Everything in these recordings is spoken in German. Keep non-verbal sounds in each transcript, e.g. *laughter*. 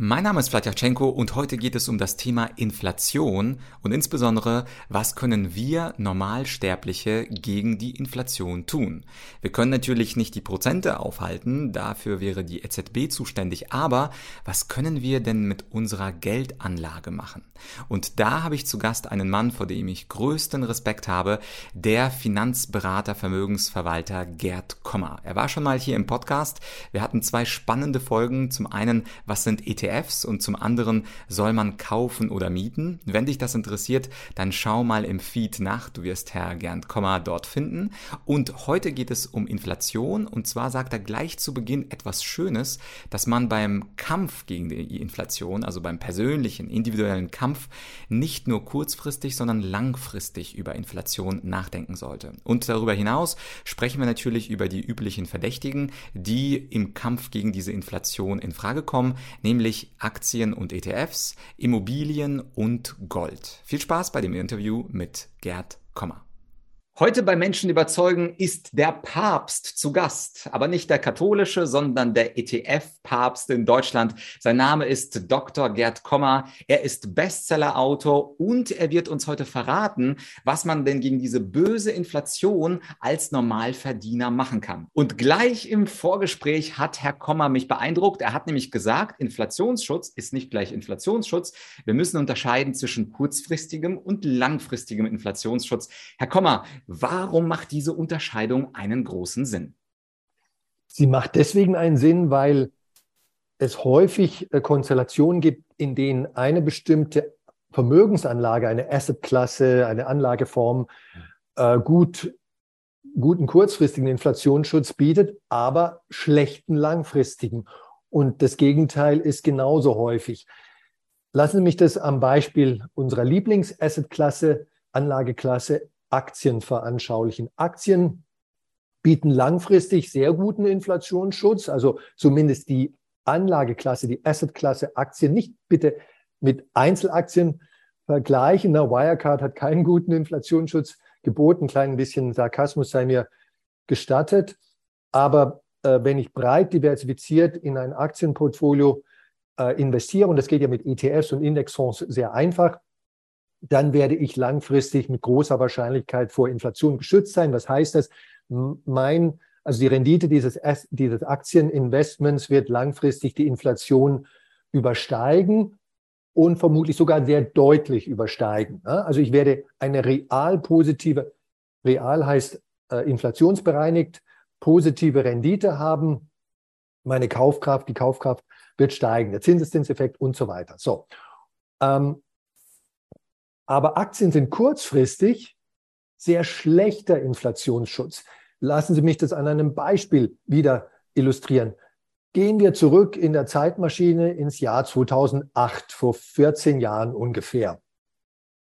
Mein Name ist Vladyachenko und heute geht es um das Thema Inflation und insbesondere, was können wir Normalsterbliche gegen die Inflation tun? Wir können natürlich nicht die Prozente aufhalten, dafür wäre die EZB zuständig, aber was können wir denn mit unserer Geldanlage machen? Und da habe ich zu Gast einen Mann, vor dem ich größten Respekt habe, der Finanzberater, Vermögensverwalter Gerd Kommer. Er war schon mal hier im Podcast. Wir hatten zwei spannende Folgen. Zum einen, was sind ETFs? ETFs und zum anderen soll man kaufen oder mieten. Wenn dich das interessiert, dann schau mal im Feed nach. Du wirst Herr Gernd Komma dort finden. Und heute geht es um Inflation und zwar sagt er gleich zu Beginn etwas Schönes, dass man beim Kampf gegen die Inflation, also beim persönlichen, individuellen Kampf, nicht nur kurzfristig, sondern langfristig über Inflation nachdenken sollte. Und darüber hinaus sprechen wir natürlich über die üblichen Verdächtigen, die im Kampf gegen diese Inflation in Frage kommen, nämlich nämlich Aktien und ETFs, Immobilien und Gold. Viel Spaß bei dem Interview mit Gerd Kommer. Heute bei Menschen überzeugen ist der Papst zu Gast, aber nicht der katholische, sondern der ETF-Papst in Deutschland. Sein Name ist Dr. Gerd Kommer. Er ist Bestseller-Autor und er wird uns heute verraten, was man denn gegen diese böse Inflation als Normalverdiener machen kann. Und gleich im Vorgespräch hat Herr Kommer mich beeindruckt. Er hat nämlich gesagt, Inflationsschutz ist nicht gleich Inflationsschutz. Wir müssen unterscheiden zwischen kurzfristigem und langfristigem Inflationsschutz. Herr Kommer, Warum macht diese Unterscheidung einen großen Sinn? Sie macht deswegen einen Sinn, weil es häufig äh, Konstellationen gibt, in denen eine bestimmte Vermögensanlage, eine Assetklasse, eine Anlageform äh, gut, guten kurzfristigen Inflationsschutz bietet, aber schlechten langfristigen. Und das Gegenteil ist genauso häufig. Lassen Sie mich das am Beispiel unserer Lieblingsassetklasse, Anlageklasse Aktien veranschaulichen. Aktien bieten langfristig sehr guten Inflationsschutz, also zumindest die Anlageklasse, die Assetklasse Aktien, nicht bitte mit Einzelaktien vergleichen. Na, Wirecard hat keinen guten Inflationsschutz geboten, ein klein bisschen Sarkasmus sei mir gestattet. Aber äh, wenn ich breit diversifiziert in ein Aktienportfolio äh, investiere, und das geht ja mit ETFs und Indexfonds sehr einfach, dann werde ich langfristig mit großer Wahrscheinlichkeit vor Inflation geschützt sein. Was heißt das? Mein, also die Rendite dieses, dieses Aktieninvestments wird langfristig die Inflation übersteigen und vermutlich sogar sehr deutlich übersteigen. Also ich werde eine real positive, real heißt äh, inflationsbereinigt, positive Rendite haben. Meine Kaufkraft, die Kaufkraft wird steigen, der Zinseszinseffekt und so weiter. So. Ähm, aber Aktien sind kurzfristig sehr schlechter Inflationsschutz. Lassen Sie mich das an einem Beispiel wieder illustrieren. Gehen wir zurück in der Zeitmaschine ins Jahr 2008, vor 14 Jahren ungefähr.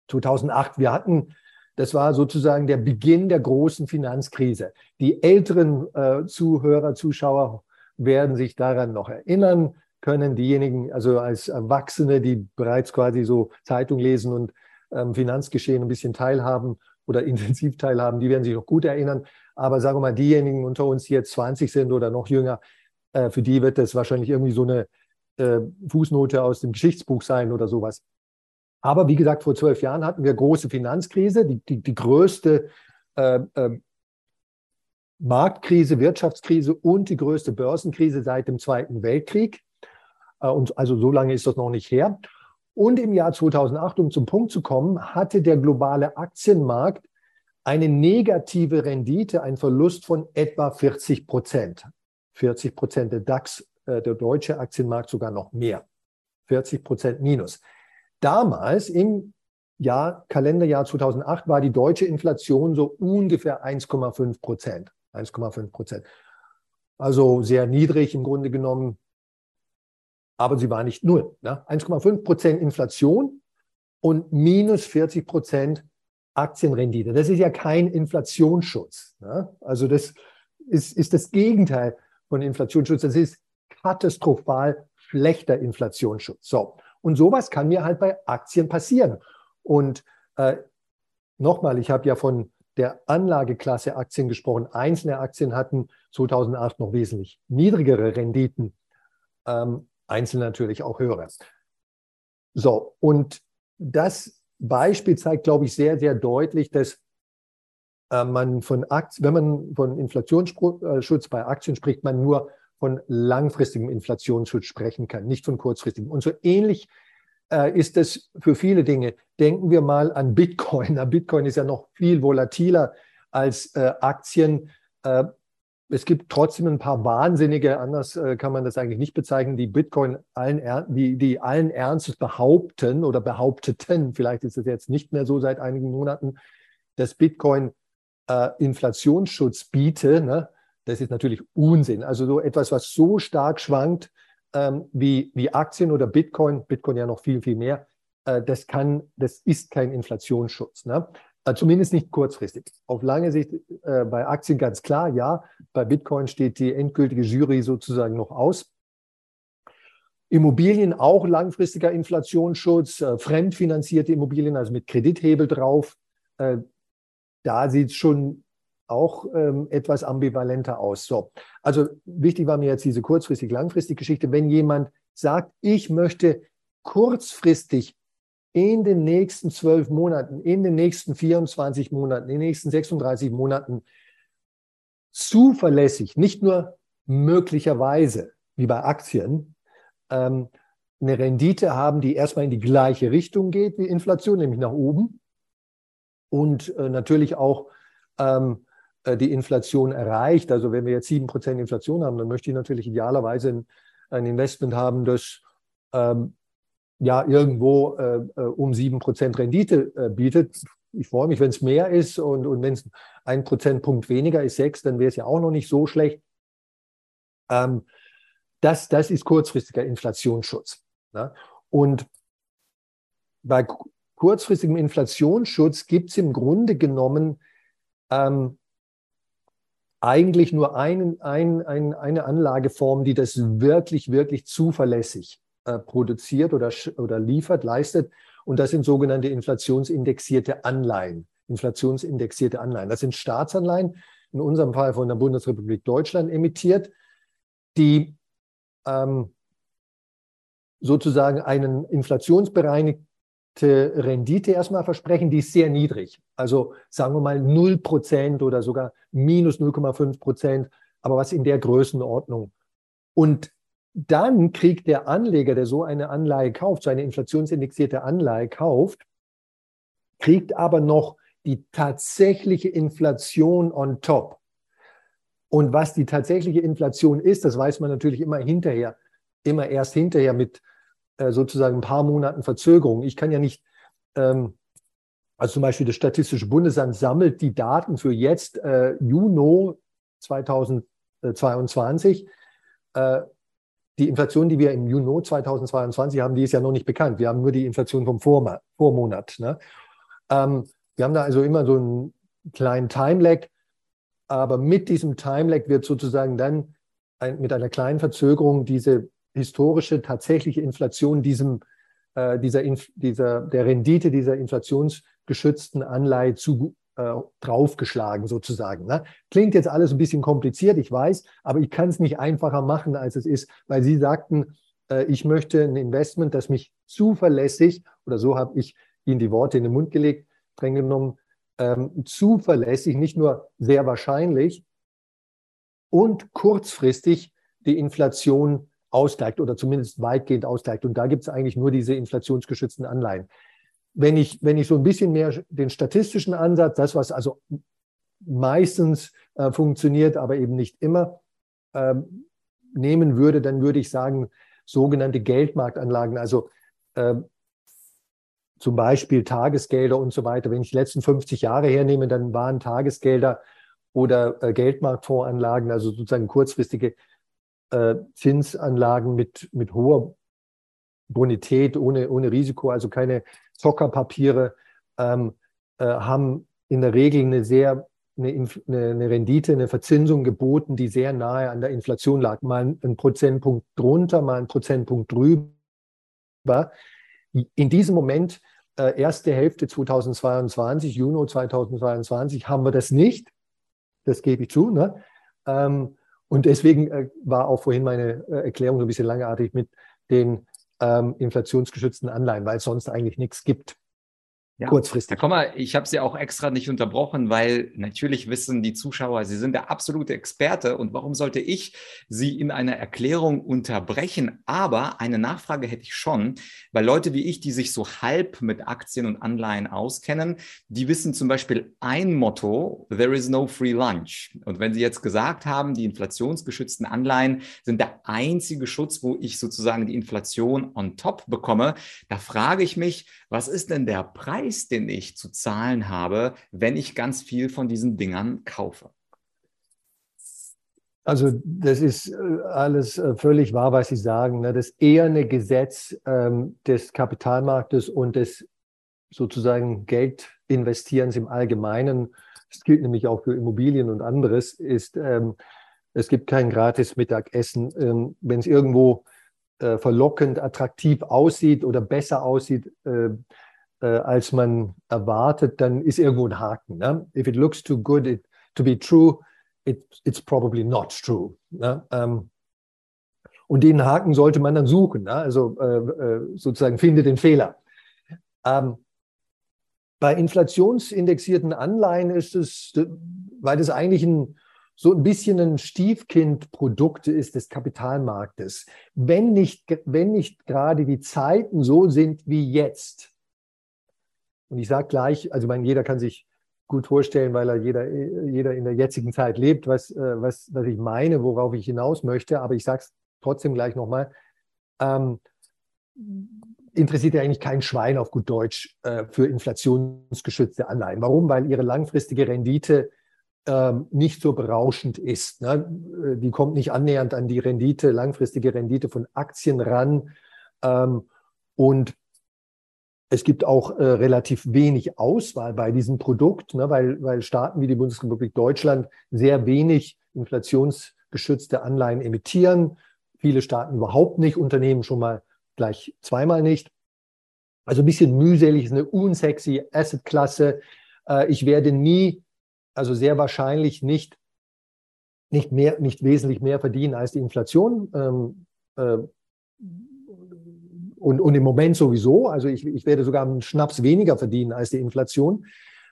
2008, wir hatten, das war sozusagen der Beginn der großen Finanzkrise. Die älteren äh, Zuhörer, Zuschauer werden sich daran noch erinnern können. Diejenigen, also als Erwachsene, die bereits quasi so Zeitung lesen und Finanzgeschehen ein bisschen teilhaben oder *laughs* intensiv teilhaben, die werden sich noch gut erinnern. Aber sagen wir mal, diejenigen unter uns, die jetzt 20 sind oder noch jünger, äh, für die wird das wahrscheinlich irgendwie so eine äh, Fußnote aus dem Geschichtsbuch sein oder sowas. Aber wie gesagt, vor zwölf Jahren hatten wir große Finanzkrise, die, die, die größte äh, äh, Marktkrise, Wirtschaftskrise und die größte Börsenkrise seit dem Zweiten Weltkrieg. Äh, und also so lange ist das noch nicht her. Und im Jahr 2008, um zum Punkt zu kommen, hatte der globale Aktienmarkt eine negative Rendite, einen Verlust von etwa 40 Prozent. 40 Prozent der DAX, äh, der deutsche Aktienmarkt sogar noch mehr. 40 Prozent minus. Damals im Jahr, Kalenderjahr 2008 war die deutsche Inflation so ungefähr 1,5 Prozent. 1,5 Prozent. Also sehr niedrig im Grunde genommen aber sie war nicht null. Ne? 1,5 Prozent Inflation und minus 40 Prozent Aktienrendite. Das ist ja kein Inflationsschutz. Ne? Also das ist, ist das Gegenteil von Inflationsschutz. Das ist katastrophal schlechter Inflationsschutz. So. Und sowas kann mir halt bei Aktien passieren. Und äh, nochmal, ich habe ja von der Anlageklasse Aktien gesprochen. Einzelne Aktien hatten 2008 noch wesentlich niedrigere Renditen, ähm, einzelne natürlich auch höhere. So, und das Beispiel zeigt, glaube ich, sehr, sehr deutlich, dass äh, man von Aktien, wenn man von Inflationsschutz bei Aktien spricht, man nur von langfristigem Inflationsschutz sprechen kann, nicht von kurzfristigem. Und so ähnlich äh, ist es für viele Dinge. Denken wir mal an Bitcoin. *laughs* Bitcoin ist ja noch viel volatiler als äh, Aktien. Es gibt trotzdem ein paar Wahnsinnige, anders äh, kann man das eigentlich nicht bezeichnen, die Bitcoin allen, die, die allen Ernstes behaupten oder behaupteten, vielleicht ist es jetzt nicht mehr so seit einigen Monaten, dass Bitcoin äh, Inflationsschutz biete. Ne? Das ist natürlich Unsinn. Also so etwas, was so stark schwankt ähm, wie, wie Aktien oder Bitcoin, Bitcoin ja noch viel, viel mehr, äh, das kann, das ist kein Inflationsschutz. Ne? Äh, zumindest nicht kurzfristig. Auf lange Sicht äh, bei Aktien ganz klar, ja. Bei Bitcoin steht die endgültige Jury sozusagen noch aus. Immobilien auch langfristiger Inflationsschutz, äh, fremdfinanzierte Immobilien, also mit Kredithebel drauf. Äh, da sieht es schon auch ähm, etwas ambivalenter aus. So, also wichtig war mir jetzt diese kurzfristig-langfristig Geschichte. Wenn jemand sagt, ich möchte kurzfristig in den nächsten zwölf Monaten, in den nächsten 24 Monaten, in den nächsten 36 Monaten zuverlässig, nicht nur möglicherweise wie bei Aktien, ähm, eine Rendite haben, die erstmal in die gleiche Richtung geht wie Inflation, nämlich nach oben und äh, natürlich auch ähm, äh, die Inflation erreicht. Also wenn wir jetzt 7% Inflation haben, dann möchte ich natürlich idealerweise ein, Investment haben, das ähm, ja irgendwo äh, äh um sieben Prozent Rendite äh, bietet. Ich freue mich, wenn es mehr ist und, und wenn es ein Prozentpunkt weniger ist, sechs, dann wäre es ja auch noch nicht so schlecht. Ähm, das, das ist kurzfristiger Inflationsschutz. Ne? Und bei kurzfristigem Inflationsschutz gibt es im Grunde genommen ähm, eigentlich nur ein, ein, ein, eine Anlageform, die das wirklich, wirklich zuverlässig äh, produziert oder, oder liefert, leistet. Und das sind sogenannte inflationsindexierte Anleihen. Inflationsindexierte Anleihen. Das sind Staatsanleihen, in unserem Fall von der Bundesrepublik Deutschland emittiert, die ähm, sozusagen einen inflationsbereinigte Rendite erstmal versprechen, die ist sehr niedrig. Also sagen wir mal 0% oder sogar minus 0,5%, aber was in der Größenordnung. Und dann kriegt der Anleger, der so eine Anleihe kauft, so eine inflationsindexierte Anleihe kauft, kriegt aber noch die tatsächliche Inflation on top. Und was die tatsächliche Inflation ist, das weiß man natürlich immer hinterher, immer erst hinterher mit äh, sozusagen ein paar Monaten Verzögerung. Ich kann ja nicht, ähm, also zum Beispiel das Statistische Bundesamt sammelt die Daten für jetzt, äh, Juni 2022. Äh, die Inflation, die wir im Juni 2022 haben, die ist ja noch nicht bekannt. Wir haben nur die Inflation vom Vorma Vormonat. Ne? Ähm, wir haben da also immer so einen kleinen Time-Lag, aber mit diesem Time-Lag wird sozusagen dann ein, mit einer kleinen Verzögerung diese historische, tatsächliche Inflation diesem, äh, dieser, dieser, der Rendite dieser inflationsgeschützten Anleihe zu, äh, draufgeschlagen sozusagen. Ne? Klingt jetzt alles ein bisschen kompliziert, ich weiß, aber ich kann es nicht einfacher machen, als es ist, weil Sie sagten, äh, ich möchte ein Investment, das mich zuverlässig, oder so habe ich Ihnen die Worte in den Mund gelegt, streng genommen, ähm, zuverlässig, nicht nur sehr wahrscheinlich und kurzfristig die Inflation ausgleicht oder zumindest weitgehend ausgleicht. Und da gibt es eigentlich nur diese inflationsgeschützten Anleihen wenn ich, wenn ich so ein bisschen mehr den statistischen Ansatz, das, was also meistens äh, funktioniert, aber eben nicht immer, äh, nehmen würde, dann würde ich sagen, sogenannte Geldmarktanlagen, also äh, zum Beispiel Tagesgelder und so weiter. Wenn ich die letzten 50 Jahre hernehme, dann waren Tagesgelder oder äh, Geldmarktfondsanlagen, also sozusagen kurzfristige äh, Zinsanlagen mit, mit hoher Bonität, ohne, ohne Risiko, also keine Zockerpapiere, ähm, äh, haben in der Regel eine sehr eine, eine, Rendite, eine Verzinsung geboten, die sehr nahe an der Inflation lag. Mal ein Prozentpunkt drunter, mal ein Prozentpunkt drüber. In diesem Moment äh, erste Hälfte 2022, Juni 2022, haben wir das nicht. Das gebe ich zu. Ne? Ähm, und deswegen äh, war auch vorhin meine äh, Erklärung so ein bisschen langartig mit den ähm, inflationsgeschützten Anleihen, weil es sonst eigentlich nichts gibt. Ja. Kurzfristig. Herr Kommer, ich habe Sie auch extra nicht unterbrochen, weil natürlich wissen die Zuschauer, Sie sind der absolute Experte und warum sollte ich Sie in einer Erklärung unterbrechen? Aber eine Nachfrage hätte ich schon, weil Leute wie ich, die sich so halb mit Aktien und Anleihen auskennen, die wissen zum Beispiel ein Motto, there is no free lunch. Und wenn Sie jetzt gesagt haben, die inflationsgeschützten Anleihen sind der einzige Schutz, wo ich sozusagen die Inflation on top bekomme, da frage ich mich, was ist denn der Preis, den ich zu zahlen habe, wenn ich ganz viel von diesen Dingern kaufe? Also das ist äh, alles äh, völlig wahr, was Sie sagen. Ne? Das eherne Gesetz ähm, des Kapitalmarktes und des sozusagen Geldinvestierens im Allgemeinen, das gilt nämlich auch für Immobilien und anderes, ist, ähm, es gibt kein gratis Mittagessen. Ähm, Wenn es irgendwo äh, verlockend, attraktiv aussieht oder besser aussieht, als man erwartet, dann ist irgendwo ein Haken. Ne? If it looks too good it, to be true, it, it's probably not true. Ne? Ähm, und den Haken sollte man dann suchen. Ne? Also äh, äh sozusagen finde den Fehler. Ähm, bei inflationsindexierten Anleihen ist es, weil das eigentlich ein so ein bisschen ein Stiefkindprodukt ist des Kapitalmarktes. Wenn nicht, wenn nicht gerade die Zeiten so sind wie jetzt, und ich sage gleich, also mein, jeder kann sich gut vorstellen, weil er jeder, jeder in der jetzigen Zeit lebt, was, äh, was, was ich meine, worauf ich hinaus möchte, aber ich sage es trotzdem gleich nochmal. Ähm, interessiert ja eigentlich kein Schwein auf gut Deutsch äh, für inflationsgeschützte Anleihen. Warum? Weil ihre langfristige Rendite ähm, nicht so berauschend ist. Ne? Äh, die kommt nicht annähernd an die Rendite, langfristige Rendite von Aktien ran. Ähm, und es gibt auch äh, relativ wenig Auswahl bei diesem Produkt, ne? weil, weil Staaten wie die Bundesrepublik Deutschland sehr wenig inflationsgeschützte Anleihen emittieren. Viele Staaten überhaupt nicht, Unternehmen schon mal gleich zweimal nicht. Also ein bisschen mühselig, ist eine unsexy Assetklasse. Äh, ich werde nie also sehr wahrscheinlich nicht, nicht, mehr, nicht wesentlich mehr verdienen als die Inflation. Ähm, äh, und, und im Moment sowieso, also ich, ich werde sogar einen Schnaps weniger verdienen als die Inflation.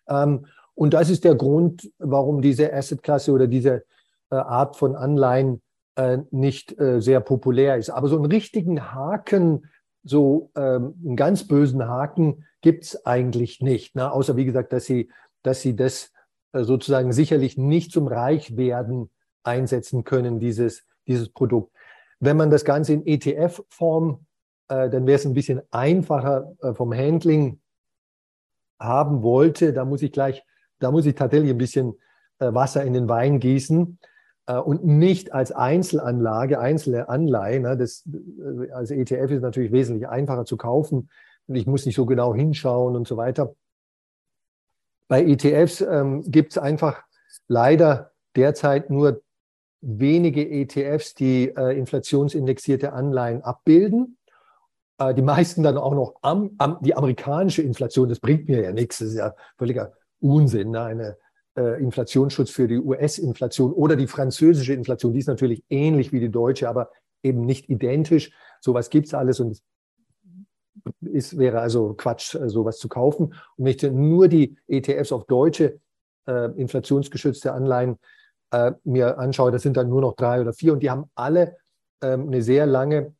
Ähm, und das ist der Grund, warum diese Assetklasse oder diese äh, Art von Anleihen äh, nicht äh, sehr populär ist. Aber so einen richtigen Haken, so ähm, einen ganz bösen Haken gibt es eigentlich nicht. Ne? Außer wie gesagt, dass sie, dass sie das äh, sozusagen sicherlich nicht zum Reichwerden einsetzen können, dieses, dieses Produkt. Wenn man das Ganze in ETF-Form, äh, dann wäre es ein bisschen einfacher äh, vom Handling haben wollte. Da muss ich gleich, da muss ich tatsächlich ein bisschen äh, Wasser in den Wein gießen äh, und nicht als Einzelanlage, einzelne Anleihe. Ne? Das, äh, als ETF ist natürlich wesentlich einfacher zu kaufen und ich muss nicht so genau hinschauen und so weiter. Bei ETFs ähm, gibt es einfach leider derzeit nur wenige ETFs, die äh, inflationsindexierte Anleihen abbilden. Äh, die meisten dann auch noch am, am, die amerikanische Inflation, das bringt mir ja nichts, das ist ja völliger Unsinn. Ne? Eine äh, Inflationsschutz für die US-Inflation oder die französische Inflation, die ist natürlich ähnlich wie die deutsche, aber eben nicht identisch. Sowas gibt es alles und es wäre also Quatsch, äh, sowas zu kaufen. Und wenn ich nur die ETFs auf deutsche äh, inflationsgeschützte Anleihen äh, mir anschaue, das sind dann nur noch drei oder vier und die haben alle ähm, eine sehr lange,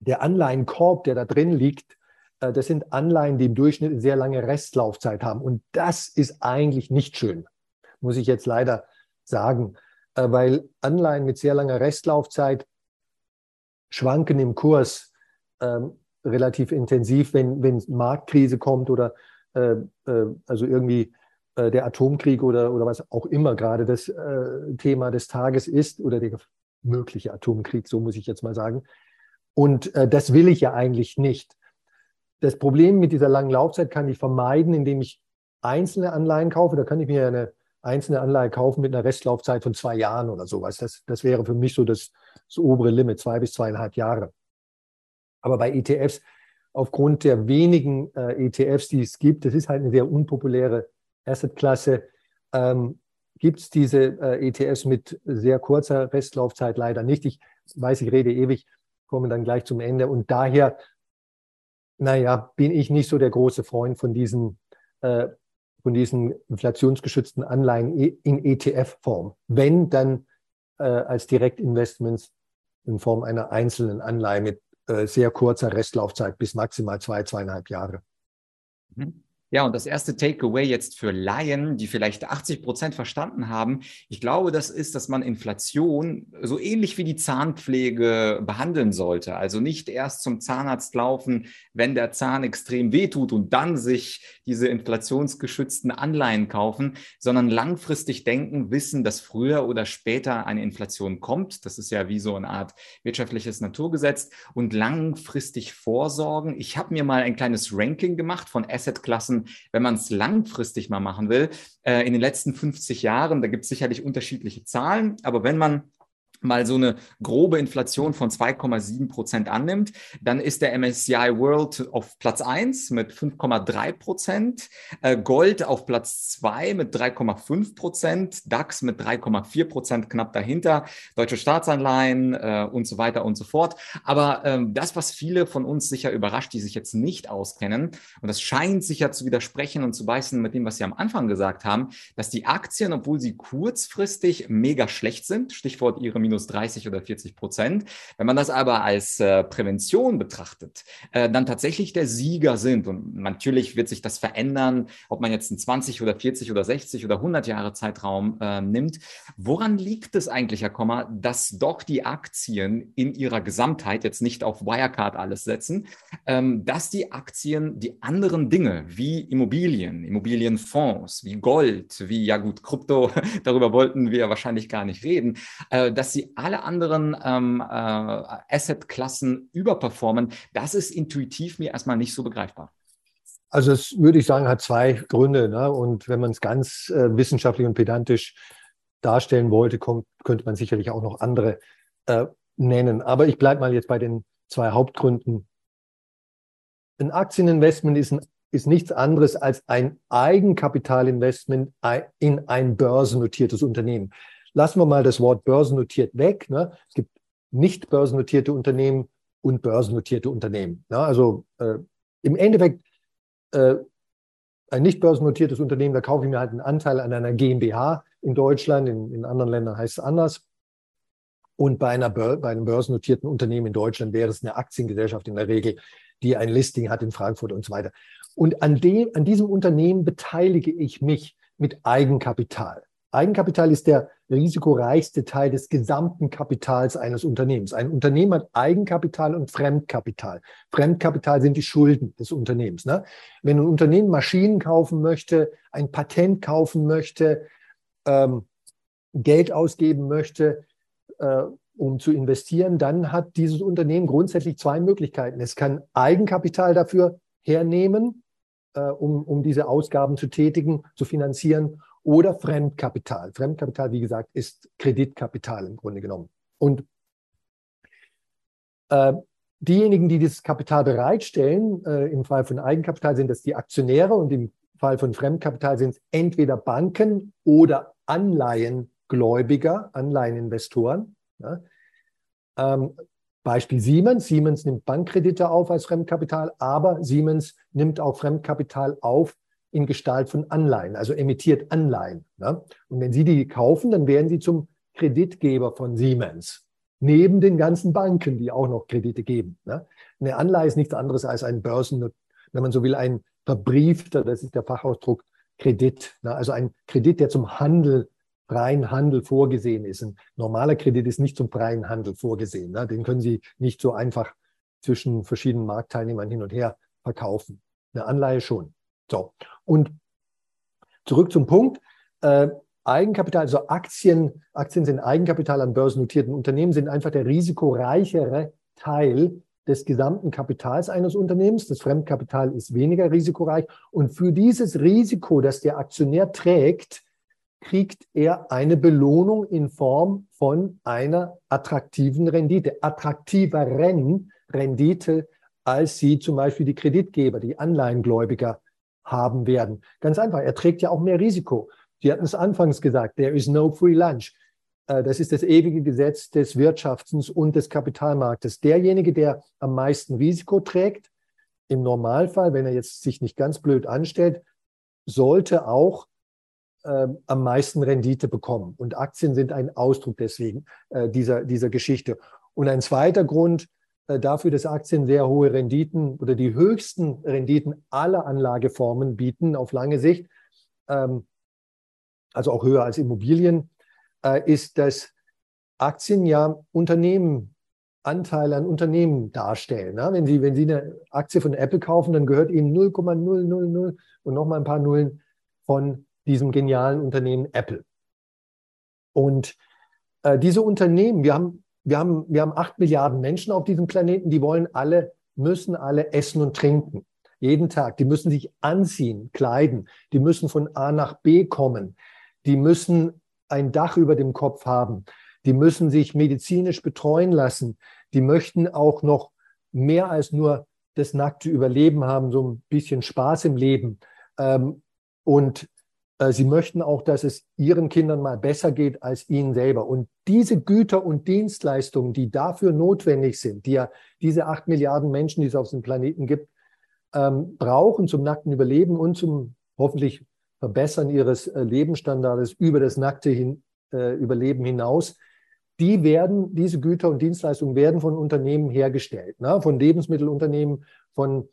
der Anleihenkorb, der da drin liegt, äh, das sind Anleihen, die im Durchschnitt eine sehr lange Restlaufzeit haben. Und das ist eigentlich nicht schön, muss ich jetzt leider sagen, äh, weil Anleihen mit sehr langer Restlaufzeit schwanken im Kurs ähm, relativ intensiv, wenn, wenn Marktkrise kommt oder äh, äh, also irgendwie äh, der Atomkrieg oder, oder was auch immer gerade das äh, Thema des Tages ist oder der mögliche Atomkrieg, so muss ich jetzt mal sagen. Und äh, das will ich ja eigentlich nicht. Das Problem mit dieser langen Laufzeit kann ich vermeiden, indem ich einzelne Anleihen kaufe. Da kann ich mir eine einzelne Anleihe kaufen mit einer Restlaufzeit von zwei Jahren oder sowas. Das, das wäre für mich so das, das obere Limit, zwei bis zweieinhalb Jahre. Aber bei ETFs aufgrund der wenigen äh, ETFs, die es gibt, das ist halt eine sehr unpopuläre Assetklasse, ähm, gibt es diese äh, ETFs mit sehr kurzer Restlaufzeit leider nicht. Ich weiß, ich rede ewig, komme dann gleich zum Ende. Und daher, naja, bin ich nicht so der große Freund von diesen, äh, von diesen inflationsgeschützten Anleihen in ETF-Form. Wenn, dann äh, als Direktinvestments in Form einer einzelnen Anleihe mit äh, sehr kurzer Restlaufzeit bis maximal zwei, zweieinhalb Jahre. Mhm. Ja, und das erste Takeaway jetzt für Laien, die vielleicht 80 Prozent verstanden haben, ich glaube, das ist, dass man Inflation so ähnlich wie die Zahnpflege behandeln sollte. Also nicht erst zum Zahnarzt laufen, wenn der Zahn extrem wehtut und dann sich diese inflationsgeschützten Anleihen kaufen, sondern langfristig denken, wissen, dass früher oder später eine Inflation kommt. Das ist ja wie so eine Art wirtschaftliches Naturgesetz und langfristig vorsorgen. Ich habe mir mal ein kleines Ranking gemacht von Assetklassen, wenn man es langfristig mal machen will, äh, in den letzten 50 Jahren, da gibt es sicherlich unterschiedliche Zahlen, aber wenn man mal so eine grobe Inflation von 2,7 Prozent annimmt, dann ist der MSCI World auf Platz 1 mit 5,3 Prozent, äh, Gold auf Platz 2 mit 3,5 Prozent, DAX mit 3,4 Prozent knapp dahinter, deutsche Staatsanleihen äh, und so weiter und so fort. Aber ähm, das, was viele von uns sicher überrascht, die sich jetzt nicht auskennen, und das scheint sicher zu widersprechen und zu beißen mit dem, was Sie am Anfang gesagt haben, dass die Aktien, obwohl sie kurzfristig mega schlecht sind, Stichwort Ihre minus 30 oder 40 Prozent. Wenn man das aber als äh, Prävention betrachtet, äh, dann tatsächlich der Sieger sind. Und natürlich wird sich das verändern, ob man jetzt einen 20 oder 40 oder 60 oder 100 Jahre Zeitraum äh, nimmt. Woran liegt es eigentlich, Herr Kommer, dass doch die Aktien in ihrer Gesamtheit jetzt nicht auf Wirecard alles setzen, ähm, dass die Aktien die anderen Dinge wie Immobilien, Immobilienfonds, wie Gold, wie ja gut, Krypto, *laughs* darüber wollten wir wahrscheinlich gar nicht reden, äh, dass sie alle anderen ähm, äh, Asset-Klassen überperformen, das ist intuitiv mir erstmal nicht so begreifbar. Also es würde ich sagen, hat zwei Gründe. Ne? Und wenn man es ganz äh, wissenschaftlich und pedantisch darstellen wollte, kommt, könnte man sicherlich auch noch andere äh, nennen. Aber ich bleibe mal jetzt bei den zwei Hauptgründen. Ein Aktieninvestment ist, ein, ist nichts anderes als ein Eigenkapitalinvestment in ein börsennotiertes Unternehmen lassen wir mal das Wort börsennotiert weg. Ne? Es gibt nicht börsennotierte Unternehmen und börsennotierte Unternehmen. Ne? Also äh, im Endeffekt äh, ein nicht börsennotiertes Unternehmen, da kaufe ich mir halt einen Anteil an einer GmbH in Deutschland, in, in anderen Ländern heißt es anders. Und bei, einer, bei einem börsennotierten Unternehmen in Deutschland wäre es eine Aktiengesellschaft in der Regel, die ein Listing hat in Frankfurt und so weiter. Und an, dem, an diesem Unternehmen beteilige ich mich mit Eigenkapital. Eigenkapital ist der risikoreichste Teil des gesamten Kapitals eines Unternehmens. Ein Unternehmen hat Eigenkapital und Fremdkapital. Fremdkapital sind die Schulden des Unternehmens. Ne? Wenn ein Unternehmen Maschinen kaufen möchte, ein Patent kaufen möchte, ähm, Geld ausgeben möchte, äh, um zu investieren, dann hat dieses Unternehmen grundsätzlich zwei Möglichkeiten. Es kann Eigenkapital dafür hernehmen, äh, um, um diese Ausgaben zu tätigen, zu finanzieren oder Fremdkapital. Fremdkapital, wie gesagt, ist Kreditkapital im Grunde genommen. Und äh, diejenigen, die dieses Kapital bereitstellen, äh, im Fall von Eigenkapital sind das die Aktionäre und im Fall von Fremdkapital sind es entweder Banken oder Anleihengläubiger, Anleiheninvestoren. Ja. Ähm, Beispiel Siemens. Siemens nimmt Bankkredite auf als Fremdkapital, aber Siemens nimmt auch Fremdkapital auf in Gestalt von Anleihen, also emittiert Anleihen. Ne? Und wenn Sie die kaufen, dann werden Sie zum Kreditgeber von Siemens, neben den ganzen Banken, die auch noch Kredite geben. Ne? Eine Anleihe ist nichts anderes als ein Börsen, wenn man so will, ein verbriefter, das ist der Fachausdruck, Kredit. Ne? Also ein Kredit, der zum Handel, freien Handel vorgesehen ist. Ein normaler Kredit ist nicht zum freien Handel vorgesehen. Ne? Den können Sie nicht so einfach zwischen verschiedenen Marktteilnehmern hin und her verkaufen. Eine Anleihe schon. So, und zurück zum Punkt. Äh, Eigenkapital, also Aktien, Aktien sind Eigenkapital an börsennotierten Unternehmen, sind einfach der risikoreichere Teil des gesamten Kapitals eines Unternehmens. Das Fremdkapital ist weniger risikoreich. Und für dieses Risiko, das der Aktionär trägt, kriegt er eine Belohnung in Form von einer attraktiven Rendite, attraktiveren Rendite als sie zum Beispiel die Kreditgeber, die Anleihengläubiger haben werden. Ganz einfach, er trägt ja auch mehr Risiko. Sie hatten es anfangs gesagt, there is no free lunch. Äh, das ist das ewige Gesetz des Wirtschaftens und des Kapitalmarktes. Derjenige, der am meisten Risiko trägt, im Normalfall, wenn er jetzt sich nicht ganz blöd anstellt, sollte auch äh, am meisten Rendite bekommen. Und Aktien sind ein Ausdruck deswegen äh, dieser, dieser Geschichte. Und ein zweiter Grund dafür, dass Aktien sehr hohe Renditen oder die höchsten Renditen aller Anlageformen bieten auf lange Sicht, ähm, also auch höher als Immobilien, äh, ist, dass Aktien ja Unternehmen, Anteile an Unternehmen darstellen. Ne? Wenn, Sie, wenn Sie eine Aktie von Apple kaufen, dann gehört Ihnen 0,000 und nochmal ein paar Nullen von diesem genialen Unternehmen Apple. Und äh, diese Unternehmen, wir haben, wir, haben, wir haben acht Milliarden Menschen auf diesem Planeten, die wollen alle, müssen alle essen und trinken. Jeden Tag. Die müssen sich anziehen, kleiden. Die müssen von A nach B kommen. Die müssen ein Dach über dem Kopf haben. Die müssen sich medizinisch betreuen lassen. Die möchten auch noch mehr als nur das nackte Überleben haben, so ein bisschen Spaß im Leben. Ähm, und sie möchten auch, dass es ihren Kindern mal besser geht als ihnen selber. Und diese Güter und Dienstleistungen, die dafür notwendig sind, die ja diese acht Milliarden Menschen, die es auf dem Planeten gibt, ähm, brauchen zum nackten Überleben und zum hoffentlich Verbessern ihres äh, Lebensstandards über das nackte hin, äh, Überleben hinaus, die werden, diese Güter und Dienstleistungen werden von Unternehmen hergestellt, ne? von Lebensmittelunternehmen, von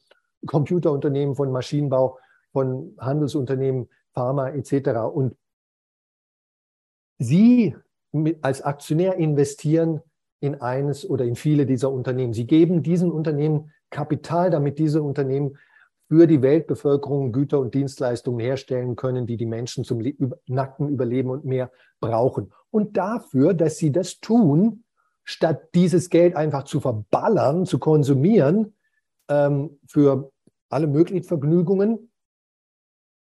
Computerunternehmen, von Maschinenbau, von Handelsunternehmen, Pharma etc. Und Sie als Aktionär investieren in eines oder in viele dieser Unternehmen. Sie geben diesen Unternehmen Kapital, damit diese Unternehmen für die Weltbevölkerung Güter und Dienstleistungen herstellen können, die die Menschen zum nackten Überleben und mehr brauchen. Und dafür, dass sie das tun, statt dieses Geld einfach zu verballern, zu konsumieren, ähm, für alle möglichen Vergnügungen,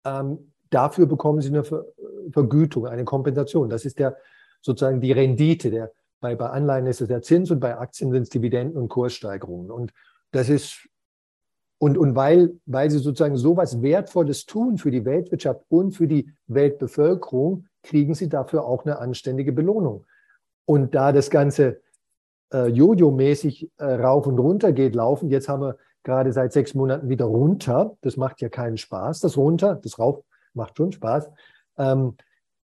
ähm, dafür bekommen sie eine Ver Vergütung, eine Kompensation. Das ist der sozusagen die Rendite. Der, bei, bei Anleihen ist es der Zins und bei Aktien sind es Dividenden und Kurssteigerungen. Und das ist und, und weil, weil sie sozusagen so was Wertvolles tun für die Weltwirtschaft und für die Weltbevölkerung, kriegen sie dafür auch eine anständige Belohnung. Und da das Ganze äh, Jojo-mäßig äh, rauf und runter geht, laufen, jetzt haben wir gerade seit sechs Monaten wieder runter. Das macht ja keinen Spaß. Das runter, das rauf macht schon Spaß. Ähm,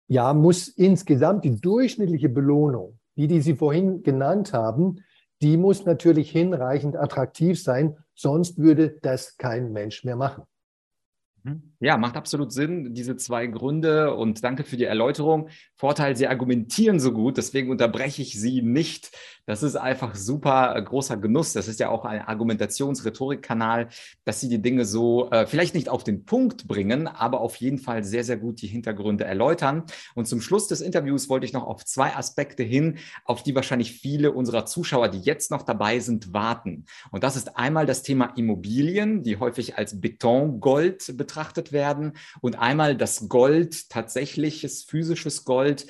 ja, muss insgesamt die durchschnittliche Belohnung, die, die Sie vorhin genannt haben, die muss natürlich hinreichend attraktiv sein, sonst würde das kein Mensch mehr machen. Ja, macht absolut Sinn, diese zwei Gründe und danke für die Erläuterung. Vorteil, Sie argumentieren so gut, deswegen unterbreche ich Sie nicht. Das ist einfach super äh, großer Genuss. Das ist ja auch ein Argumentations-Rhetorik-Kanal, dass Sie die Dinge so äh, vielleicht nicht auf den Punkt bringen, aber auf jeden Fall sehr, sehr gut die Hintergründe erläutern. Und zum Schluss des Interviews wollte ich noch auf zwei Aspekte hin, auf die wahrscheinlich viele unserer Zuschauer, die jetzt noch dabei sind, warten. Und das ist einmal das Thema Immobilien, die häufig als Betongold betrachtet bewertet werden. Und einmal das Gold, tatsächliches physisches Gold,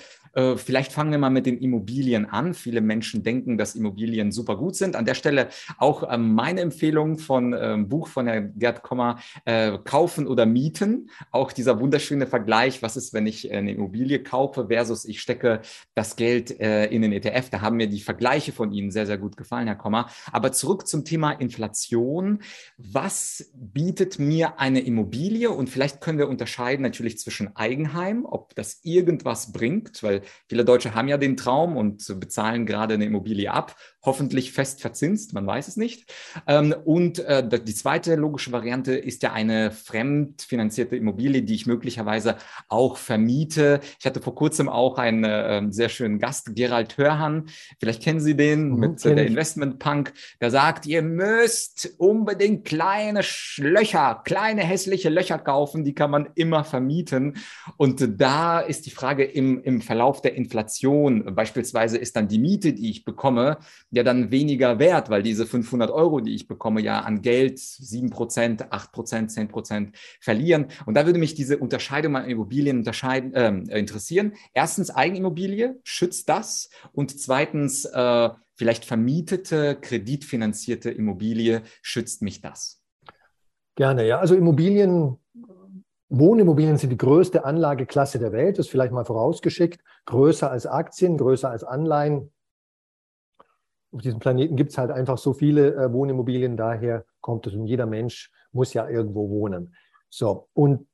vielleicht fangen wir mal mit den Immobilien an. Viele Menschen denken, dass Immobilien super gut sind. An der Stelle auch ähm, meine Empfehlung von ähm, Buch von Herrn Gerd Kommer, äh, kaufen oder mieten. Auch dieser wunderschöne Vergleich, was ist, wenn ich eine Immobilie kaufe versus ich stecke das Geld äh, in den ETF. Da haben mir die Vergleiche von Ihnen sehr, sehr gut gefallen, Herr Kommer. Aber zurück zum Thema Inflation. Was bietet mir eine Immobilie? Und vielleicht können wir unterscheiden natürlich zwischen Eigenheim, ob das irgendwas bringt, weil viele Deutsche haben ja den Traum und bezahlen gerade eine Immobilie ab, hoffentlich fest verzinst, man weiß es nicht. Ähm, und äh, die zweite logische Variante ist ja eine fremdfinanzierte Immobilie, die ich möglicherweise auch vermiete. Ich hatte vor kurzem auch einen äh, sehr schönen Gast, Gerald Hörhan. Vielleicht kennen Sie den mhm, mit äh, der Investment Punk. Der sagt, ihr müsst unbedingt kleine Löcher, kleine hässliche Löcher kaufen, die kann man immer vermieten. Und da ist die Frage im, im Verlauf der Inflation, beispielsweise ist dann die Miete, die ich bekomme, ja dann weniger wert, weil diese 500 Euro, die ich bekomme, ja an Geld 7 Prozent, 8 Prozent, 10 Prozent verlieren. Und da würde mich diese Unterscheidung an Immobilien unterscheiden, äh, interessieren. Erstens, Eigenimmobilie schützt das und zweitens, äh, vielleicht vermietete, kreditfinanzierte Immobilie, schützt mich das? Gerne, ja. Also Immobilien, Wohnimmobilien sind die größte Anlageklasse der Welt, das ist vielleicht mal vorausgeschickt. Größer als Aktien, größer als Anleihen. Auf diesem Planeten gibt es halt einfach so viele äh, Wohnimmobilien, daher kommt es. Und jeder Mensch muss ja irgendwo wohnen. So, und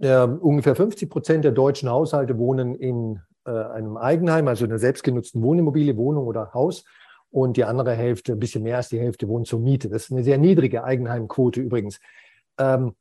äh, ungefähr 50 Prozent der deutschen Haushalte wohnen in äh, einem Eigenheim, also einer selbstgenutzten Wohnimmobilie, Wohnung oder Haus. Und die andere Hälfte, ein bisschen mehr als die Hälfte, wohnt zur Miete. Das ist eine sehr niedrige Eigenheimquote übrigens. Ähm,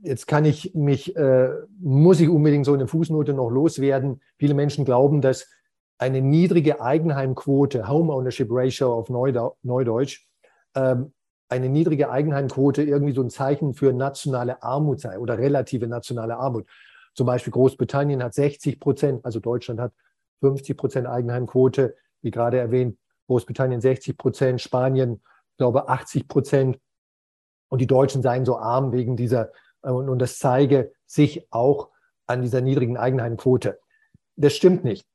jetzt kann ich mich, äh, muss ich unbedingt so eine Fußnote noch loswerden. Viele Menschen glauben, dass eine niedrige Eigenheimquote, Home Ownership Ratio auf Neudeutsch, ähm, eine niedrige Eigenheimquote irgendwie so ein Zeichen für nationale Armut sei oder relative nationale Armut. Zum Beispiel Großbritannien hat 60 Prozent, also Deutschland hat 50 Prozent Eigenheimquote, wie gerade erwähnt, Großbritannien 60 Prozent, Spanien, glaube 80 Prozent. Und die Deutschen seien so arm wegen dieser, äh, und, und das zeige sich auch an dieser niedrigen Eigenheimquote. Das stimmt nicht.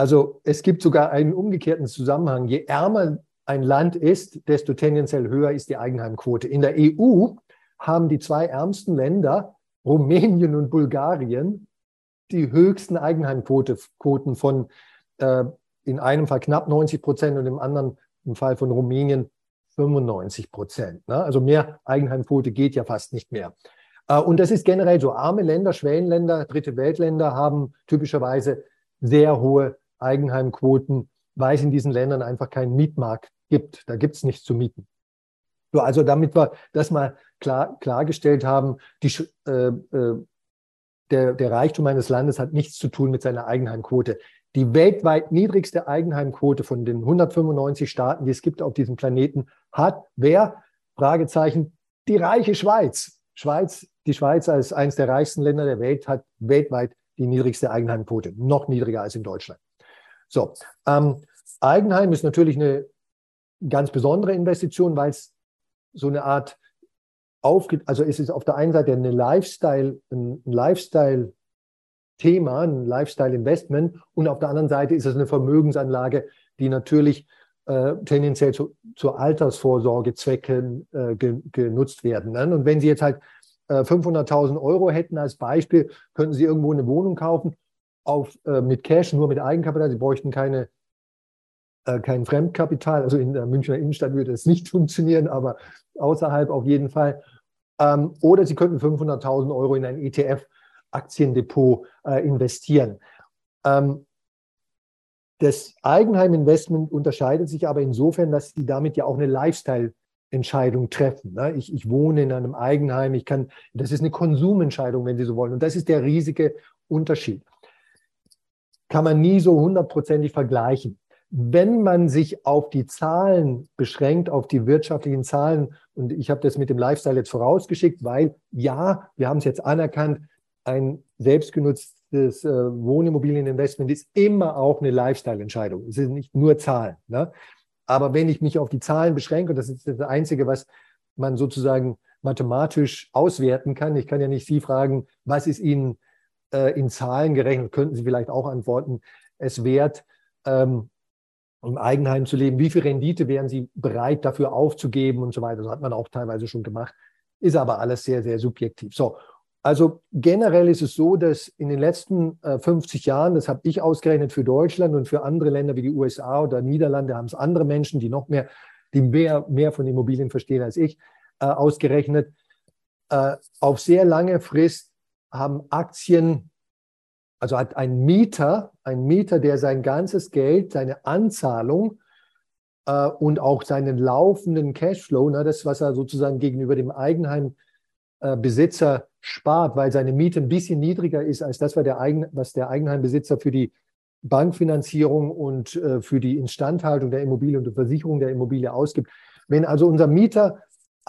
Also es gibt sogar einen umgekehrten Zusammenhang. Je ärmer ein Land ist, desto tendenziell höher ist die Eigenheimquote. In der EU haben die zwei ärmsten Länder, Rumänien und Bulgarien, die höchsten Eigenheimquoten von äh, in einem Fall knapp 90 Prozent und im anderen, im Fall von Rumänien, 95 Prozent. Ne? Also mehr Eigenheimquote geht ja fast nicht mehr. Äh, und das ist generell so. Arme Länder, Schwellenländer, dritte Weltländer haben typischerweise sehr hohe Eigenheimquoten, weil es in diesen Ländern einfach keinen Mietmarkt gibt. Da gibt es nichts zu mieten. So, also damit wir das mal klar, klargestellt haben, die, äh, äh, der, der Reichtum eines Landes hat nichts zu tun mit seiner Eigenheimquote. Die weltweit niedrigste Eigenheimquote von den 195 Staaten, die es gibt auf diesem Planeten, hat wer? Fragezeichen, die reiche Schweiz. Schweiz, die Schweiz als eines der reichsten Länder der Welt hat weltweit die niedrigste Eigenheimquote, noch niedriger als in Deutschland. So, ähm, Eigenheim ist natürlich eine ganz besondere Investition, weil es so eine Art aufgeht. Also es ist auf der einen Seite eine Lifestyle, ein Lifestyle-Thema, ein Lifestyle-Investment und auf der anderen Seite ist es eine Vermögensanlage, die natürlich äh, tendenziell zu, zur Altersvorsorgezwecken äh, ge, genutzt werden. Ne? Und wenn Sie jetzt halt äh, 500.000 Euro hätten als Beispiel, könnten Sie irgendwo eine Wohnung kaufen auf, äh, mit Cash, nur mit Eigenkapital. Sie bräuchten keine äh, kein Fremdkapital. Also in der Münchner Innenstadt würde es nicht *laughs* funktionieren, aber außerhalb auf jeden Fall. Ähm, oder Sie könnten 500.000 Euro in ein ETF-Aktiendepot äh, investieren. Ähm, das Eigenheiminvestment unterscheidet sich aber insofern, dass Sie damit ja auch eine Lifestyle-Entscheidung treffen. Ne? Ich, ich wohne in einem Eigenheim, ich kann, das ist eine Konsumentscheidung, wenn Sie so wollen. Und das ist der riesige Unterschied. Kann man nie so hundertprozentig vergleichen wenn man sich auf die Zahlen beschränkt, auf die wirtschaftlichen Zahlen, und ich habe das mit dem Lifestyle jetzt vorausgeschickt, weil ja, wir haben es jetzt anerkannt, ein selbstgenutztes äh, Wohnimmobilieninvestment ist immer auch eine Lifestyle-Entscheidung. Es sind nicht nur Zahlen. Ne? Aber wenn ich mich auf die Zahlen beschränke, und das ist das Einzige, was man sozusagen mathematisch auswerten kann, ich kann ja nicht Sie fragen, was ist Ihnen äh, in Zahlen gerechnet, könnten Sie vielleicht auch antworten, es wert, ähm, im Eigenheim zu leben, wie viel Rendite wären sie bereit dafür aufzugeben und so weiter. Das hat man auch teilweise schon gemacht, ist aber alles sehr, sehr subjektiv. So, also generell ist es so, dass in den letzten äh, 50 Jahren, das habe ich ausgerechnet für Deutschland und für andere Länder wie die USA oder Niederlande, haben es andere Menschen, die noch mehr, die mehr, mehr von Immobilien verstehen als ich, äh, ausgerechnet. Äh, auf sehr lange Frist haben Aktien also hat ein Mieter, ein Mieter, der sein ganzes Geld, seine Anzahlung äh, und auch seinen laufenden Cashflow, ne, das, was er sozusagen gegenüber dem Eigenheimbesitzer äh, spart, weil seine Miete ein bisschen niedriger ist als das, was der, was der Eigenheimbesitzer für die Bankfinanzierung und äh, für die Instandhaltung der Immobilie und die Versicherung der Immobilie ausgibt. Wenn also unser Mieter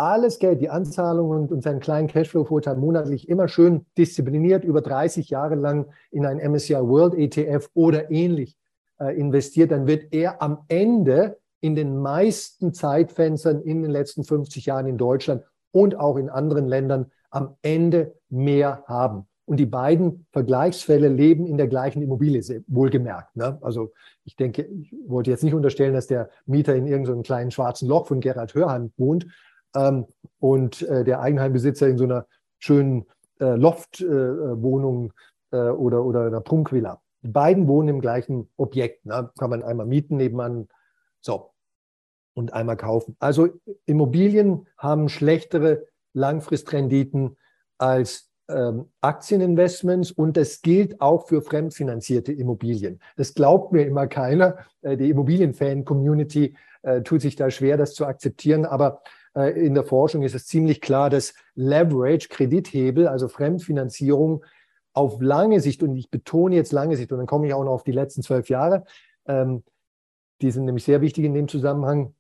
alles Geld, die Anzahlungen und, und seinen kleinen Cashflow-Vorteil monatlich immer schön diszipliniert über 30 Jahre lang in ein MSCI World ETF oder ähnlich äh, investiert, dann wird er am Ende in den meisten Zeitfenstern in den letzten 50 Jahren in Deutschland und auch in anderen Ländern am Ende mehr haben. Und die beiden Vergleichsfälle leben in der gleichen Immobilie, wohlgemerkt. Ne? Also ich denke, ich wollte jetzt nicht unterstellen, dass der Mieter in irgendeinem kleinen schwarzen Loch von Gerhard Hörhand wohnt ähm, und äh, der Eigenheimbesitzer in so einer schönen äh, Loftwohnung äh, äh, oder, oder einer Prunkvilla. Die beiden wohnen im gleichen Objekt. Ne? Kann man einmal mieten nebenan. So. Und einmal kaufen. Also Immobilien haben schlechtere Langfristrenditen als ähm, Aktieninvestments und das gilt auch für fremdfinanzierte Immobilien. Das glaubt mir immer keiner. Äh, die Immobilienfan-Community äh, tut sich da schwer, das zu akzeptieren. Aber äh, in der Forschung ist es ziemlich klar, dass Leverage, Kredithebel, also Fremdfinanzierung auf lange Sicht, und ich betone jetzt lange Sicht, und dann komme ich auch noch auf die letzten zwölf Jahre, ähm, die sind nämlich sehr wichtig in dem Zusammenhang,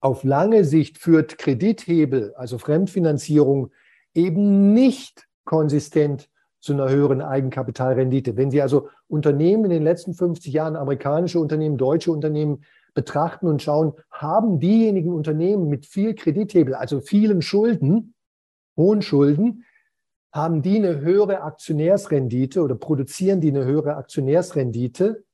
auf lange Sicht führt Kredithebel, also Fremdfinanzierung, eben nicht konsistent zu einer höheren Eigenkapitalrendite. Wenn Sie also Unternehmen in den letzten 50 Jahren, amerikanische Unternehmen, deutsche Unternehmen betrachten und schauen, haben diejenigen Unternehmen mit viel Kredithebel, also vielen Schulden, hohen Schulden, haben die eine höhere Aktionärsrendite oder produzieren die eine höhere Aktionärsrendite,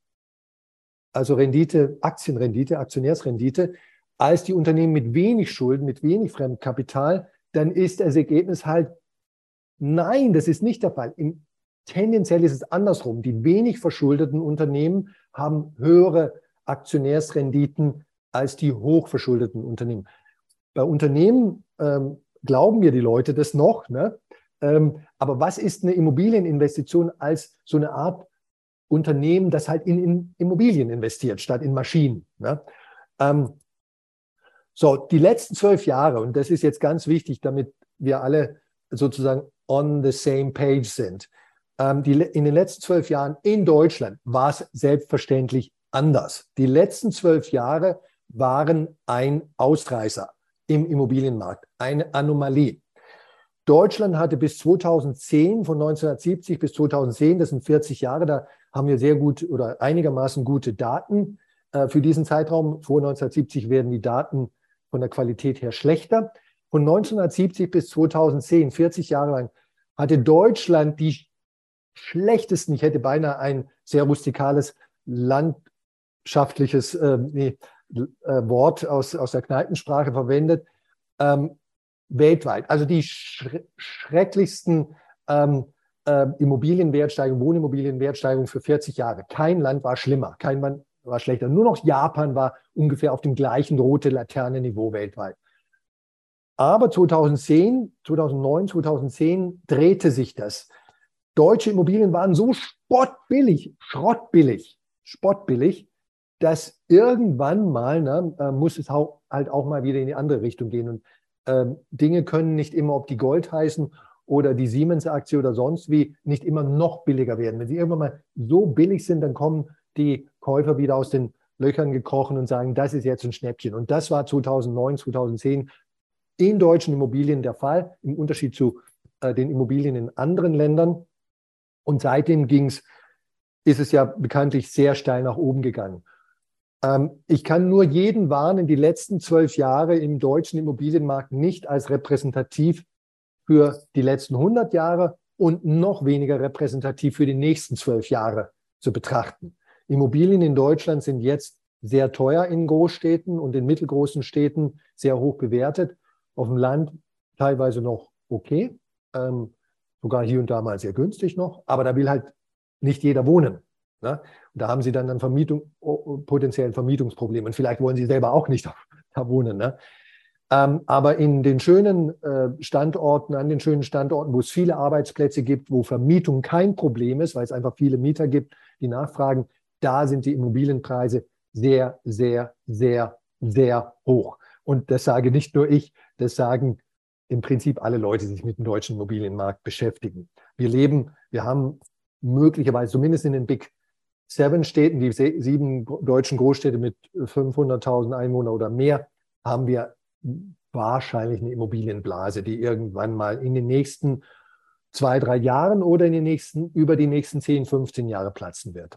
also Rendite, Aktienrendite, Aktionärsrendite, als die Unternehmen mit wenig Schulden, mit wenig Fremdkapital, dann ist das Ergebnis halt, nein, das ist nicht der Fall. Im, tendenziell ist es andersrum. Die wenig verschuldeten Unternehmen haben höhere Aktionärsrenditen als die hochverschuldeten Unternehmen. Bei Unternehmen ähm, glauben mir die Leute das noch. Ne? Ähm, aber was ist eine Immobilieninvestition als so eine Art Unternehmen, das halt in, in Immobilien investiert, statt in Maschinen? Ne? Ähm, so, die letzten zwölf Jahre, und das ist jetzt ganz wichtig, damit wir alle sozusagen on the same page sind. Ähm, die, in den letzten zwölf Jahren in Deutschland war es selbstverständlich anders. Die letzten zwölf Jahre waren ein Ausreißer im Immobilienmarkt, eine Anomalie. Deutschland hatte bis 2010, von 1970 bis 2010, das sind 40 Jahre, da haben wir sehr gut oder einigermaßen gute Daten äh, für diesen Zeitraum. Vor 1970 werden die Daten von der Qualität her schlechter. Von 1970 bis 2010, 40 Jahre lang, hatte Deutschland die schlechtesten, ich hätte beinahe ein sehr rustikales landschaftliches äh, nee, äh, Wort aus, aus der Kneipensprache verwendet, ähm, weltweit. Also die schre schrecklichsten ähm, äh, Immobilienwertsteigerungen, Wohnimmobilienwertsteigerungen für 40 Jahre. Kein Land war schlimmer, kein Land war schlechter. Nur noch Japan war ungefähr auf dem gleichen rote Laternenniveau weltweit. Aber 2010, 2009, 2010 drehte sich das. Deutsche Immobilien waren so spottbillig, schrottbillig, spottbillig, dass irgendwann mal ne, äh, muss es halt auch mal wieder in die andere Richtung gehen. Und äh, Dinge können nicht immer, ob die Gold heißen oder die Siemens-Aktie oder sonst wie, nicht immer noch billiger werden. Wenn sie irgendwann mal so billig sind, dann kommen die Käufer wieder aus den Löchern gekrochen und sagen, das ist jetzt ein Schnäppchen. Und das war 2009, 2010 in deutschen Immobilien der Fall, im Unterschied zu äh, den Immobilien in anderen Ländern. Und seitdem ging's, ist es ja bekanntlich sehr steil nach oben gegangen. Ähm, ich kann nur jeden warnen, die letzten zwölf Jahre im deutschen Immobilienmarkt nicht als repräsentativ für die letzten 100 Jahre und noch weniger repräsentativ für die nächsten zwölf Jahre zu betrachten. Immobilien in Deutschland sind jetzt sehr teuer in Großstädten und in mittelgroßen Städten sehr hoch bewertet. Auf dem Land teilweise noch okay, ähm, sogar hier und da mal sehr günstig noch, aber da will halt nicht jeder wohnen. Ne? Da haben sie dann ein Vermietung, potenziell Vermietungsproblem. Und vielleicht wollen sie selber auch nicht *laughs* da wohnen. Ne? Ähm, aber in den schönen äh, Standorten, an den schönen Standorten, wo es viele Arbeitsplätze gibt, wo Vermietung kein Problem ist, weil es einfach viele Mieter gibt, die nachfragen, da sind die Immobilienpreise sehr, sehr, sehr, sehr hoch. Und das sage nicht nur ich, das sagen im Prinzip alle Leute, die sich mit dem deutschen Immobilienmarkt beschäftigen. Wir leben, wir haben möglicherweise zumindest in den Big Seven Städten, die sieben deutschen Großstädte mit 500.000 Einwohnern oder mehr, haben wir wahrscheinlich eine Immobilienblase, die irgendwann mal in den nächsten zwei, drei Jahren oder in den nächsten, über die nächsten 10, 15 Jahre platzen wird.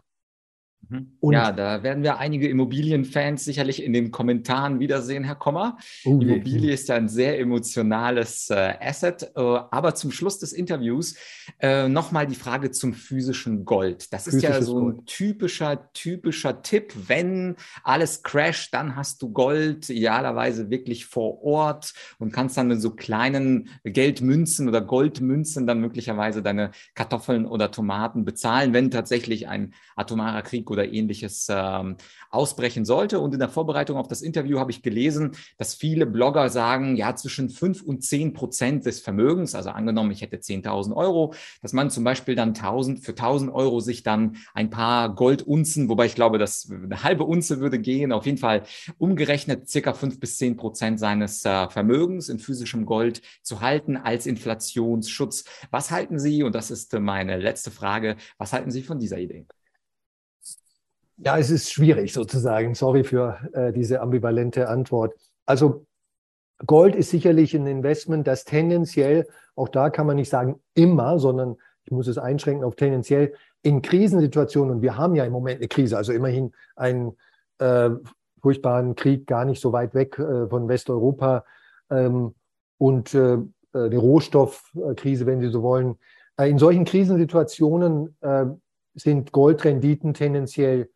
Mhm. ja, da werden wir einige Immobilienfans sicherlich in den Kommentaren wiedersehen, Herr Kommer. Oh, Immobilie ist ja ein sehr emotionales äh, Asset. Äh, aber zum Schluss des Interviews äh, nochmal die Frage zum physischen Gold. Das Physisches ist ja so ein Gold. typischer, typischer Tipp. Wenn alles crasht, dann hast du Gold idealerweise wirklich vor Ort und kannst dann in so kleinen Geldmünzen oder Goldmünzen dann möglicherweise deine Kartoffeln oder Tomaten bezahlen, wenn tatsächlich ein atomarer Krieg oder ähnliches ähm, ausbrechen sollte. Und in der Vorbereitung auf das Interview habe ich gelesen, dass viele Blogger sagen, ja, zwischen fünf und zehn Prozent des Vermögens, also angenommen, ich hätte 10.000 Euro, dass man zum Beispiel dann 1000, für 1000 Euro sich dann ein paar Goldunzen, wobei ich glaube, dass eine halbe Unze würde gehen, auf jeden Fall umgerechnet circa fünf bis zehn Prozent seines äh, Vermögens in physischem Gold zu halten als Inflationsschutz. Was halten Sie, und das ist meine letzte Frage, was halten Sie von dieser Idee? Ja, es ist schwierig sozusagen. Sorry für äh, diese ambivalente Antwort. Also Gold ist sicherlich ein Investment, das tendenziell, auch da kann man nicht sagen immer, sondern ich muss es einschränken auf tendenziell in Krisensituationen, und wir haben ja im Moment eine Krise, also immerhin einen äh, furchtbaren Krieg gar nicht so weit weg äh, von Westeuropa ähm, und äh, eine Rohstoffkrise, wenn Sie so wollen. Äh, in solchen Krisensituationen äh, sind Goldrenditen tendenziell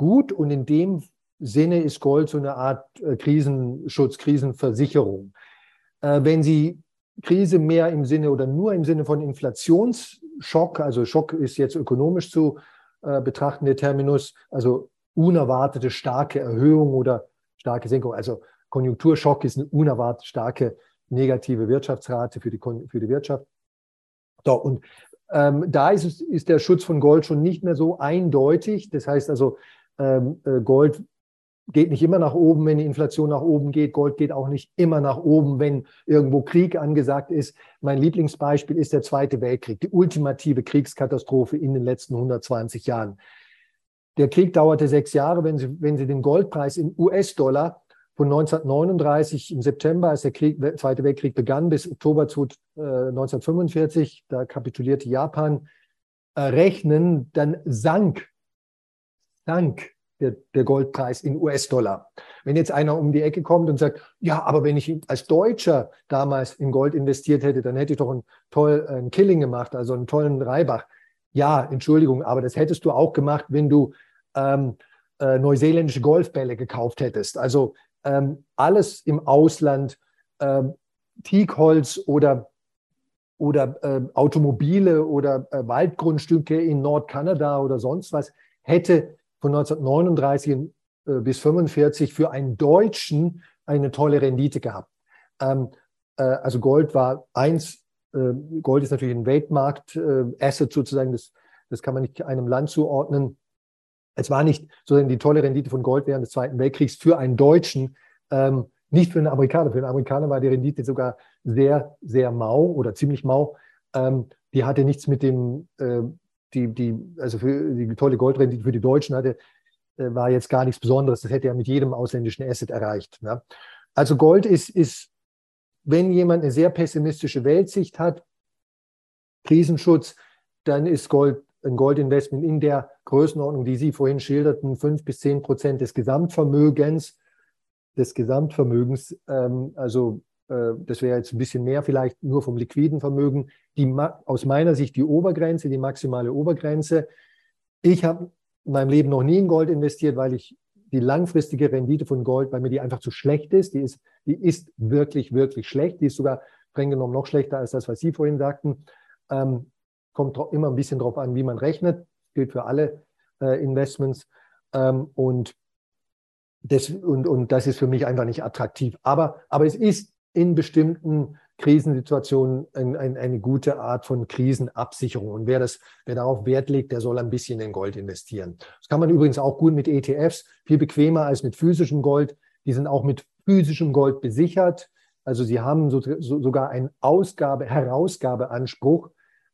gut und in dem Sinne ist Gold so eine Art äh, Krisenschutz, Krisenversicherung. Äh, wenn Sie Krise mehr im Sinne oder nur im Sinne von Inflationsschock, also Schock ist jetzt ökonomisch zu äh, betrachten, der Terminus, also unerwartete starke Erhöhung oder starke Senkung, also Konjunkturschock ist eine unerwartet starke negative Wirtschaftsrate für die, für die Wirtschaft. So, und ähm, da ist, ist der Schutz von Gold schon nicht mehr so eindeutig. Das heißt also, Gold geht nicht immer nach oben, wenn die Inflation nach oben geht. Gold geht auch nicht immer nach oben, wenn irgendwo Krieg angesagt ist. Mein Lieblingsbeispiel ist der Zweite Weltkrieg, die ultimative Kriegskatastrophe in den letzten 120 Jahren. Der Krieg dauerte sechs Jahre. Wenn Sie, wenn Sie den Goldpreis in US-Dollar von 1939 im September, als der Krieg, Zweite Weltkrieg begann, bis Oktober 1945, da kapitulierte Japan, äh, rechnen, dann sank sank der, der Goldpreis in US-Dollar. Wenn jetzt einer um die Ecke kommt und sagt, ja, aber wenn ich als Deutscher damals in Gold investiert hätte, dann hätte ich doch einen tollen Killing gemacht, also einen tollen Reibach. Ja, Entschuldigung, aber das hättest du auch gemacht, wenn du ähm, äh, neuseeländische Golfbälle gekauft hättest. Also ähm, alles im Ausland, ähm, Teakholz oder, oder äh, Automobile oder äh, Waldgrundstücke in Nordkanada oder sonst was, hätte von 1939 äh, bis 1945 für einen Deutschen eine tolle Rendite gehabt. Ähm, äh, also Gold war eins, äh, Gold ist natürlich ein Weltmarkt-Asset sozusagen, das, das kann man nicht einem Land zuordnen. Es war nicht sozusagen die tolle Rendite von Gold während des Zweiten Weltkriegs für einen Deutschen, ähm, nicht für einen Amerikaner. Für einen Amerikaner war die Rendite sogar sehr, sehr mau oder ziemlich mau. Ähm, die hatte nichts mit dem die, die, also für die tolle Goldrendite für die Deutschen hatte, äh, war jetzt gar nichts Besonderes. Das hätte er mit jedem ausländischen Asset erreicht. Ja. Also Gold ist, ist, wenn jemand eine sehr pessimistische Weltsicht hat, Krisenschutz, dann ist Gold ein Goldinvestment in der Größenordnung, die Sie vorhin schilderten, fünf bis zehn Prozent des Gesamtvermögens, des Gesamtvermögens, ähm, also das wäre jetzt ein bisschen mehr vielleicht nur vom liquiden Vermögen, die, aus meiner Sicht die Obergrenze, die maximale Obergrenze. Ich habe in meinem Leben noch nie in Gold investiert, weil ich die langfristige Rendite von Gold, weil mir die einfach zu schlecht ist. Die ist, die ist wirklich, wirklich schlecht. Die ist sogar streng genommen noch schlechter als das, was Sie vorhin sagten. Ähm, kommt immer ein bisschen darauf an, wie man rechnet. Gilt für alle äh, Investments. Ähm, und, das, und, und das ist für mich einfach nicht attraktiv. Aber, aber es ist in bestimmten Krisensituationen ein, ein, eine gute Art von Krisenabsicherung. Und wer, das, wer darauf Wert legt, der soll ein bisschen in Gold investieren. Das kann man übrigens auch gut mit ETFs, viel bequemer als mit physischem Gold. Die sind auch mit physischem Gold besichert. Also sie haben so, so, sogar einen Ausgabe, Herausgabeanspruch.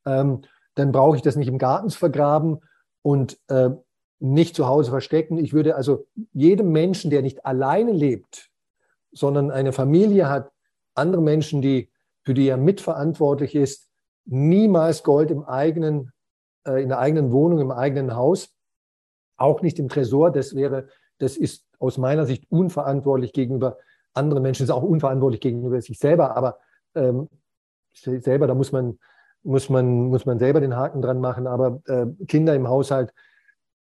Ähm, dann brauche ich das nicht im Garten vergraben und äh, nicht zu Hause verstecken. Ich würde also jedem Menschen, der nicht alleine lebt, sondern eine Familie hat, andere Menschen, die, für die er mitverantwortlich ist, niemals Gold im eigenen, äh, in der eigenen Wohnung, im eigenen Haus auch nicht im Tresor. Das wäre, das ist aus meiner Sicht unverantwortlich gegenüber anderen Menschen, ist auch unverantwortlich gegenüber sich selber, aber ähm, selber, da muss man, muss man, muss man selber den Haken dran machen. Aber äh, Kinder im Haushalt,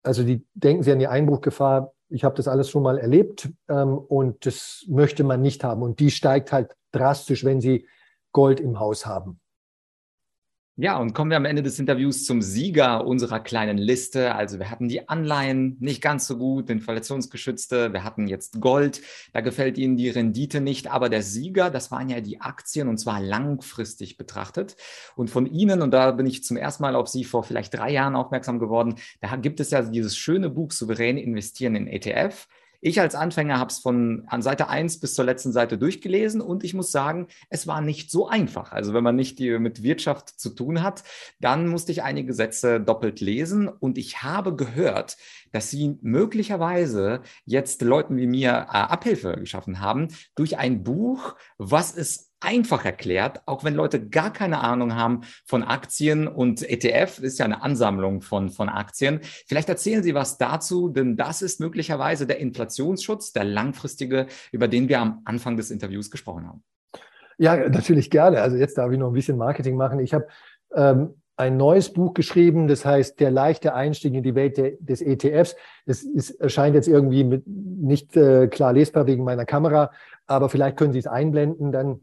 also die denken sie an die Einbruchgefahr. Ich habe das alles schon mal erlebt ähm, und das möchte man nicht haben. Und die steigt halt drastisch, wenn sie Gold im Haus haben. Ja, und kommen wir am Ende des Interviews zum Sieger unserer kleinen Liste. Also wir hatten die Anleihen nicht ganz so gut, inflationsgeschützte, wir hatten jetzt Gold, da gefällt Ihnen die Rendite nicht, aber der Sieger, das waren ja die Aktien und zwar langfristig betrachtet. Und von Ihnen, und da bin ich zum ersten Mal auf Sie vor vielleicht drei Jahren aufmerksam geworden, da gibt es ja dieses schöne Buch Souverän investieren in ETF. Ich als Anfänger habe es von an Seite 1 bis zur letzten Seite durchgelesen und ich muss sagen, es war nicht so einfach. Also wenn man nicht mit Wirtschaft zu tun hat, dann musste ich einige Sätze doppelt lesen und ich habe gehört, dass Sie möglicherweise jetzt Leuten wie mir äh, Abhilfe geschaffen haben durch ein Buch, was es einfach erklärt, auch wenn Leute gar keine Ahnung haben von Aktien und ETF ist ja eine Ansammlung von, von Aktien. Vielleicht erzählen Sie was dazu, denn das ist möglicherweise der Inflationsschutz, der langfristige, über den wir am Anfang des Interviews gesprochen haben. Ja, natürlich gerne. Also jetzt darf ich noch ein bisschen Marketing machen. Ich habe ähm, ein neues Buch geschrieben, das heißt Der leichte Einstieg in die Welt de, des ETFs. Es ist, erscheint jetzt irgendwie mit, nicht äh, klar lesbar wegen meiner Kamera, aber vielleicht können Sie es einblenden, dann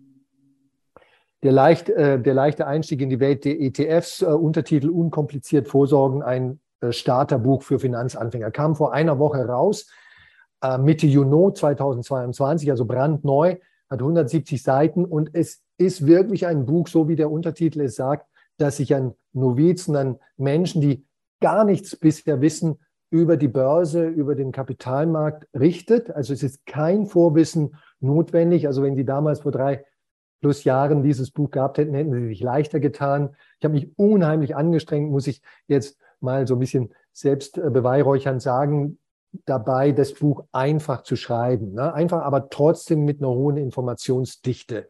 der, leicht, äh, der leichte Einstieg in die Welt der ETFs, äh, Untertitel Unkompliziert Vorsorgen, ein äh, Starterbuch für Finanzanfänger, kam vor einer Woche raus, äh, Mitte Juni 2022, also brandneu, hat 170 Seiten und es ist wirklich ein Buch, so wie der Untertitel es sagt, dass sich an Novizen, an Menschen, die gar nichts bisher wissen, über die Börse, über den Kapitalmarkt richtet. Also es ist kein Vorwissen notwendig. Also wenn Sie damals vor drei plus Jahren dieses Buch gehabt hätten, hätten sie sich leichter getan. Ich habe mich unheimlich angestrengt, muss ich jetzt mal so ein bisschen selbst äh, beweihräuchernd sagen, dabei das Buch einfach zu schreiben. Ne? Einfach, aber trotzdem mit einer hohen Informationsdichte.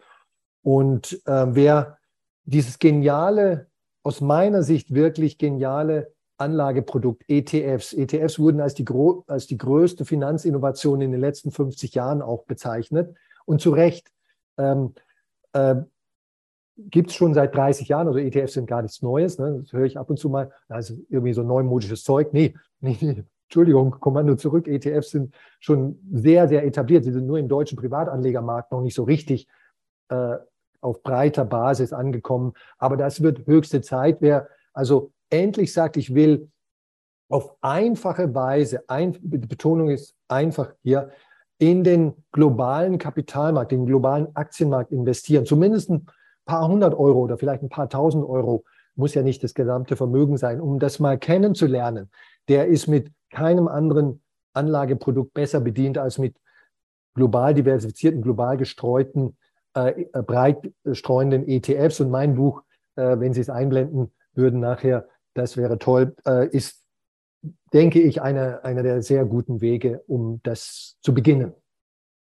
Und äh, wer dieses geniale, aus meiner Sicht wirklich geniale Anlageprodukt ETFs. ETFs wurden als die, als die größte Finanzinnovation in den letzten 50 Jahren auch bezeichnet. Und zu Recht. Ähm, äh, gibt es schon seit 30 Jahren. Also ETFs sind gar nichts Neues. Ne? Das höre ich ab und zu mal. Also irgendwie so neumodisches Zeug. Nee, *laughs* nee, nee. Entschuldigung, Kommando zurück. ETFs sind schon sehr, sehr etabliert. Sie sind nur im deutschen Privatanlegermarkt noch nicht so richtig äh, auf breiter Basis angekommen. Aber das wird höchste Zeit. Wer also endlich sagt, ich will auf einfache Weise, ein, Betonung ist einfach hier, in den globalen Kapitalmarkt, den globalen Aktienmarkt investieren. Zumindest ein paar hundert Euro oder vielleicht ein paar tausend Euro, muss ja nicht das gesamte Vermögen sein, um das mal kennenzulernen. Der ist mit keinem anderen Anlageprodukt besser bedient als mit global diversifizierten, global gestreuten, äh, äh breit streuenden ETFs. Und mein Buch, äh, wenn Sie es einblenden würden nachher, das wäre toll, äh, ist denke ich, einer, einer der sehr guten Wege, um das zu beginnen.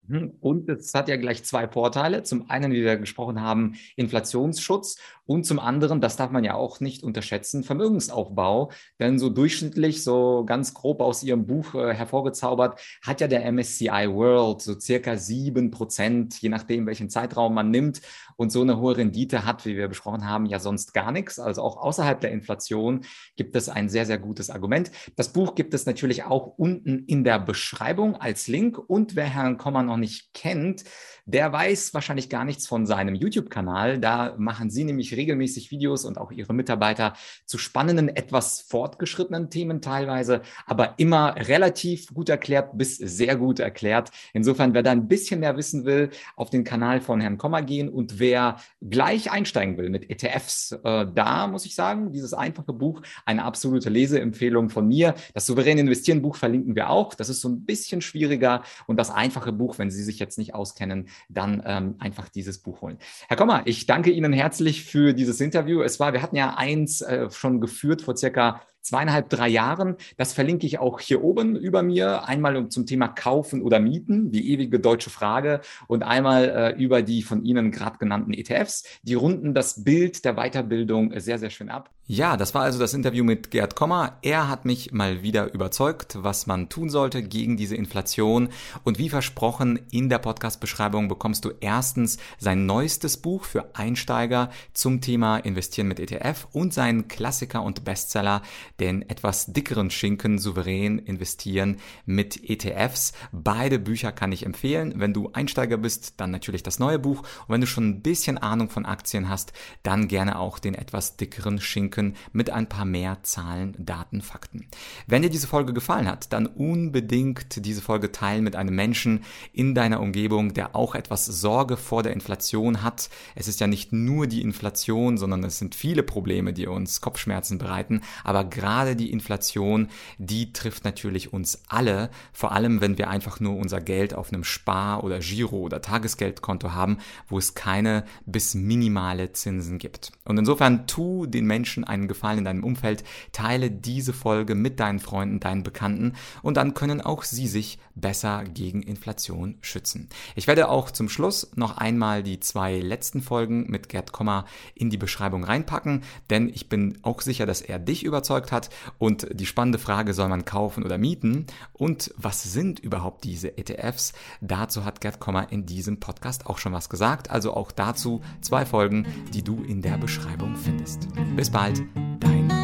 Mhm. Und es hat ja gleich zwei Vorteile. Zum einen, wie wir gesprochen haben, Inflationsschutz und zum anderen, das darf man ja auch nicht unterschätzen, Vermögensaufbau. Denn so durchschnittlich, so ganz grob aus Ihrem Buch äh, hervorgezaubert, hat ja der MSCI World so circa sieben Prozent, je nachdem, welchen Zeitraum man nimmt. Und so eine hohe Rendite hat, wie wir besprochen haben, ja sonst gar nichts. Also auch außerhalb der Inflation gibt es ein sehr, sehr gutes Argument. Das Buch gibt es natürlich auch unten in der Beschreibung als Link. Und wer Herrn Kommer noch nicht kennt, der weiß wahrscheinlich gar nichts von seinem YouTube-Kanal. Da machen Sie nämlich regelmäßig Videos und auch Ihre Mitarbeiter zu spannenden, etwas fortgeschrittenen Themen teilweise, aber immer relativ gut erklärt bis sehr gut erklärt. Insofern, wer da ein bisschen mehr wissen will, auf den Kanal von Herrn Kommer gehen und wer gleich einsteigen will mit ETFs, äh, da muss ich sagen, dieses einfache Buch, eine absolute Leseempfehlung von mir. Das souveräne Investieren Buch verlinken wir auch. Das ist so ein bisschen schwieriger und das einfache Buch, wenn Sie sich jetzt nicht auskennen, dann ähm, einfach dieses Buch holen. Herr Kommer, ich danke Ihnen herzlich für dieses Interview. Es war, wir hatten ja eins äh, schon geführt vor circa zweieinhalb, drei Jahren. Das verlinke ich auch hier oben über mir. Einmal zum Thema Kaufen oder Mieten, die ewige deutsche Frage, und einmal äh, über die von Ihnen gerade genannten ETFs. Die runden das Bild der Weiterbildung sehr, sehr schön ab. Ja, das war also das Interview mit Gerd Kommer. Er hat mich mal wieder überzeugt, was man tun sollte gegen diese Inflation. Und wie versprochen, in der Podcast-Beschreibung bekommst du erstens sein neuestes Buch für Einsteiger zum Thema Investieren mit ETF und seinen Klassiker und Bestseller, den etwas dickeren Schinken souverän investieren mit ETFs. Beide Bücher kann ich empfehlen. Wenn du Einsteiger bist, dann natürlich das neue Buch. Und wenn du schon ein bisschen Ahnung von Aktien hast, dann gerne auch den etwas dickeren Schinken mit ein paar mehr Zahlen, Daten, Fakten. Wenn dir diese Folge gefallen hat, dann unbedingt diese Folge teilen mit einem Menschen in deiner Umgebung, der auch etwas Sorge vor der Inflation hat. Es ist ja nicht nur die Inflation, sondern es sind viele Probleme, die uns Kopfschmerzen bereiten. Aber gerade die Inflation, die trifft natürlich uns alle, vor allem wenn wir einfach nur unser Geld auf einem Spar- oder Giro- oder Tagesgeldkonto haben, wo es keine bis minimale Zinsen gibt. Und insofern tu den Menschen einen Gefallen in deinem Umfeld, teile diese Folge mit deinen Freunden, deinen Bekannten und dann können auch sie sich besser gegen Inflation schützen. Ich werde auch zum Schluss noch einmal die zwei letzten Folgen mit Gerd Kommer in die Beschreibung reinpacken, denn ich bin auch sicher, dass er dich überzeugt hat und die spannende Frage, soll man kaufen oder mieten und was sind überhaupt diese ETFs? Dazu hat Gerd Kommer in diesem Podcast auch schon was gesagt, also auch dazu zwei Folgen, die du in der Beschreibung findest. Bis bald dein